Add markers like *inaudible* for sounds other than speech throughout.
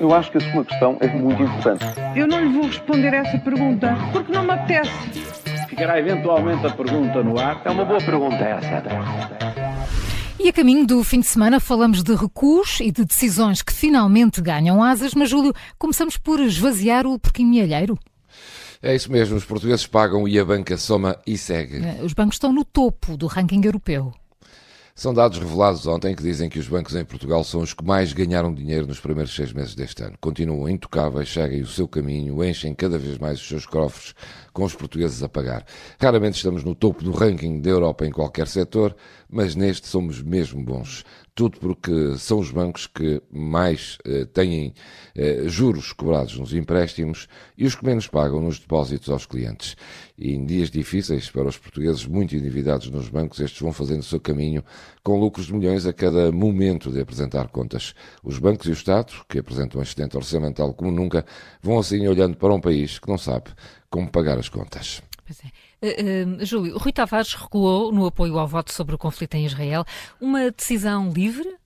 Eu acho que a sua questão é muito importante. Eu não lhe vou responder essa pergunta porque não me apetece. Ficará eventualmente a pergunta no ar. É uma boa pergunta essa. E a caminho do fim de semana falamos de recuos e de decisões que finalmente ganham asas, mas Júlio, começamos por esvaziar o porquinho mielheiro. É isso mesmo, os portugueses pagam e a banca soma e segue. Os bancos estão no topo do ranking europeu. São dados revelados ontem que dizem que os bancos em Portugal são os que mais ganharam dinheiro nos primeiros seis meses deste ano. Continuam intocáveis, seguem o seu caminho, enchem cada vez mais os seus cofres com os portugueses a pagar. Raramente estamos no topo do ranking da Europa em qualquer setor, mas neste somos mesmo bons. Tudo porque são os bancos que mais eh, têm eh, juros cobrados nos empréstimos e os que menos pagam nos depósitos aos clientes. E em dias difíceis para os portugueses muito endividados nos bancos, estes vão fazendo o seu caminho com lucros de milhões a cada momento de apresentar contas. Os bancos e o Estado, que apresentam um excedente orçamental como nunca, vão assim olhando para um país que não sabe como pagar as contas. Pois é. Uh, uh, Júlio, Rui Tavares recuou no apoio ao voto sobre o conflito em Israel. Uma decisão livre?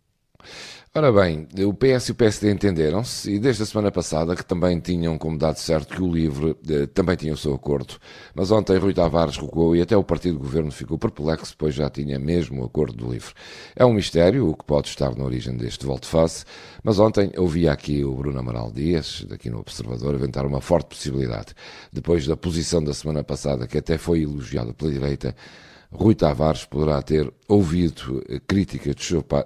Ora bem, o PS e o PSD entenderam-se e desde a semana passada que também tinham como dado certo que o LIVRE eh, também tinha o seu acordo. Mas ontem Rui Tavares recuou e até o partido do governo ficou perplexo, pois já tinha mesmo o acordo do LIVRE. É um mistério o que pode estar na origem deste volte-face, mas ontem ouvia aqui o Bruno Amaral Dias, daqui no Observador, aventar uma forte possibilidade. Depois da posição da semana passada, que até foi elogiada pela direita, Rui Tavares poderá ter ouvido críticas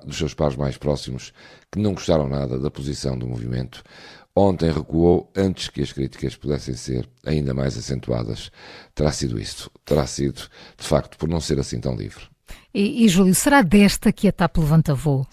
dos seus pares mais próximos que não gostaram nada da posição do movimento. Ontem recuou antes que as críticas pudessem ser ainda mais acentuadas. Terá sido isso. Terá sido, de facto, por não ser assim tão livre. E, e Júlio, será desta que a TAP levanta voo?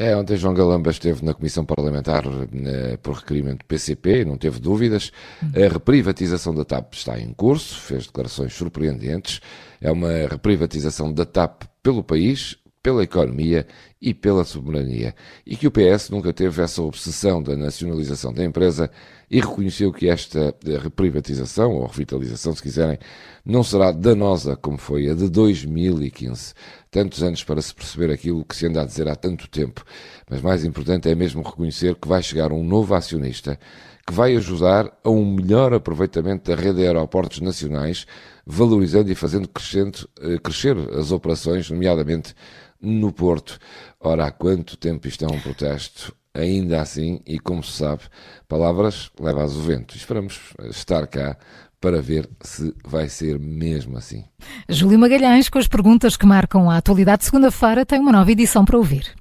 É, ontem João Galamba esteve na Comissão Parlamentar eh, por requerimento do PCP, não teve dúvidas. A reprivatização da TAP está em curso, fez declarações surpreendentes. É uma reprivatização da TAP pelo país, pela economia e pela soberania. E que o PS nunca teve essa obsessão da nacionalização da empresa e reconheceu que esta reprivatização, ou revitalização, se quiserem, não será danosa como foi a de 2015. Tantos anos para se perceber aquilo que se anda a dizer há tanto tempo. Mas mais importante é mesmo reconhecer que vai chegar um novo acionista que vai ajudar a um melhor aproveitamento da rede de aeroportos nacionais, valorizando e fazendo crescendo, crescer as operações, nomeadamente no Porto. Ora, há quanto tempo isto é um protesto? Ainda assim, e como se sabe, palavras levas o vento. Esperamos estar cá para ver se vai ser mesmo assim. Júlio Magalhães, com as perguntas que marcam a atualidade, segunda-feira tem uma nova edição para ouvir.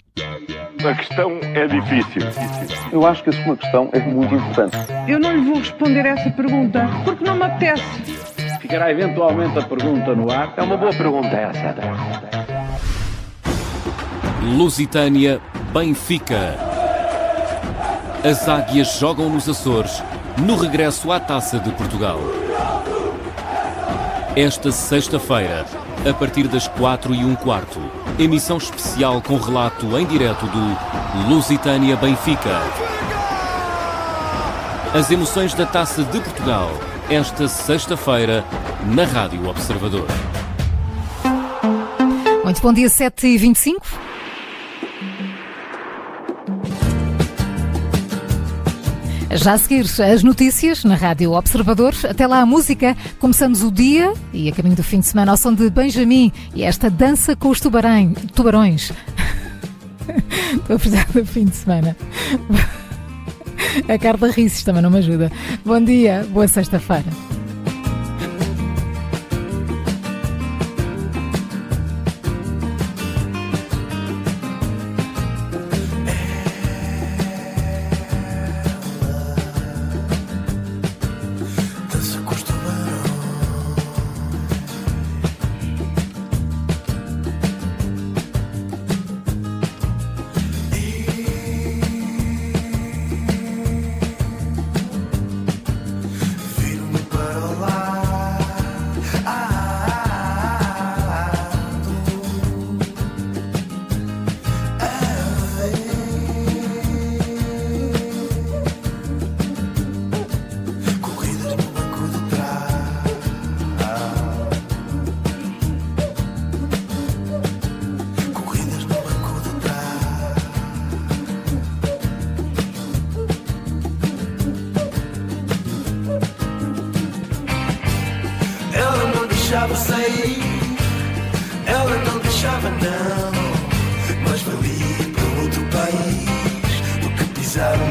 A questão é difícil. Eu acho que a sua questão é muito importante. Eu não lhe vou responder essa pergunta porque não me apetece. Ficará eventualmente a pergunta no ar. É uma boa pergunta essa. Lusitânia, Benfica. As águias jogam nos Açores no regresso à Taça de Portugal. Esta sexta-feira, a partir das 4 e um quarto, emissão especial com relato em direto do Lusitânia Benfica. As emoções da Taça de Portugal, esta sexta-feira, na Rádio Observador. Muito bom dia, 7h25. Já a seguir, as notícias na Rádio Observador. Até lá a música. Começamos o dia e a caminho do fim de semana ao som de Benjamin e esta dança com os tubarão, tubarões. *laughs* Estou a precisar do fim de semana. *laughs* A Carla Risses também não me ajuda. Bom dia, boa sexta-feira. Sair. Ela não deixava, não. Mas valia para outro país do que pisar o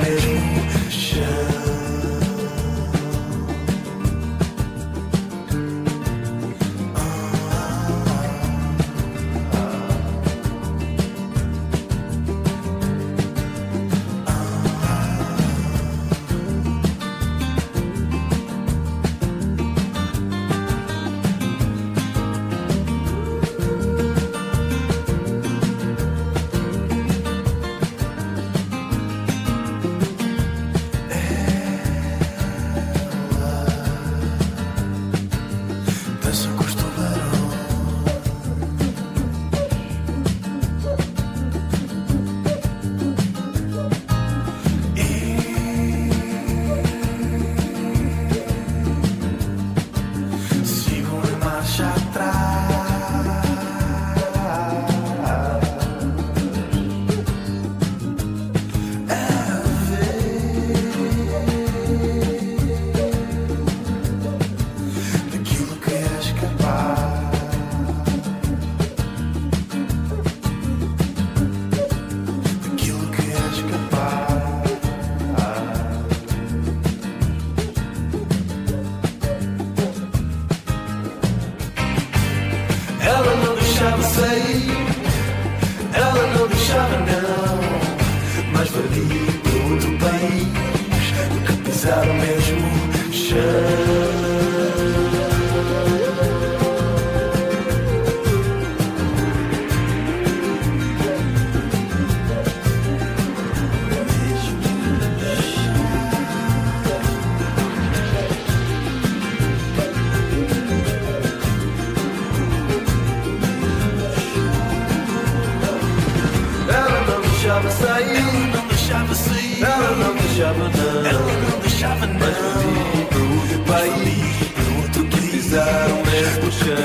deixava não. Ela não deixava não. Mas um pro país, outro que pisaram mesmo chão.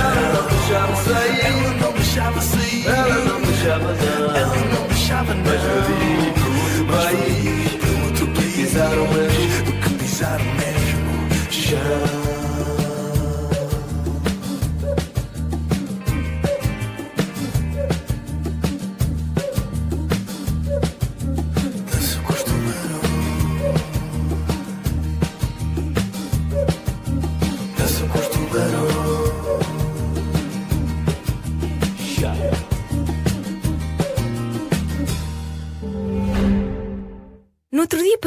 Ela não deixava sair. Ela não deixava sair. Ela não deixava não. Ela não deixava não. Mas um pro outro país, outro que pisaram mesmo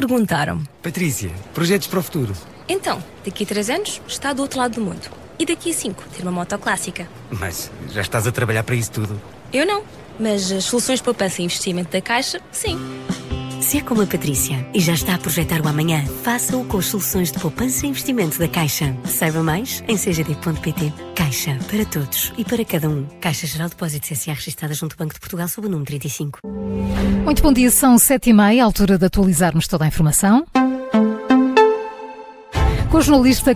perguntaram Patrícia, projetos para o futuro? Então, daqui a três anos está do outro lado do mundo. E daqui a cinco, ter uma moto clássica. Mas já estás a trabalhar para isso tudo? Eu não. Mas as soluções de poupança e investimento da Caixa, sim. Se é como a Patrícia e já está a projetar o amanhã, faça-o com as soluções de poupança e investimento da Caixa. Saiba mais em cgd.pt. Caixa, para todos e para cada um. Caixa Geral de Depósitos S.A. registrada junto ao Banco de Portugal sob o número 35. Muito bom dia, são sete e meia, altura de atualizarmos toda a informação. Com o jornalista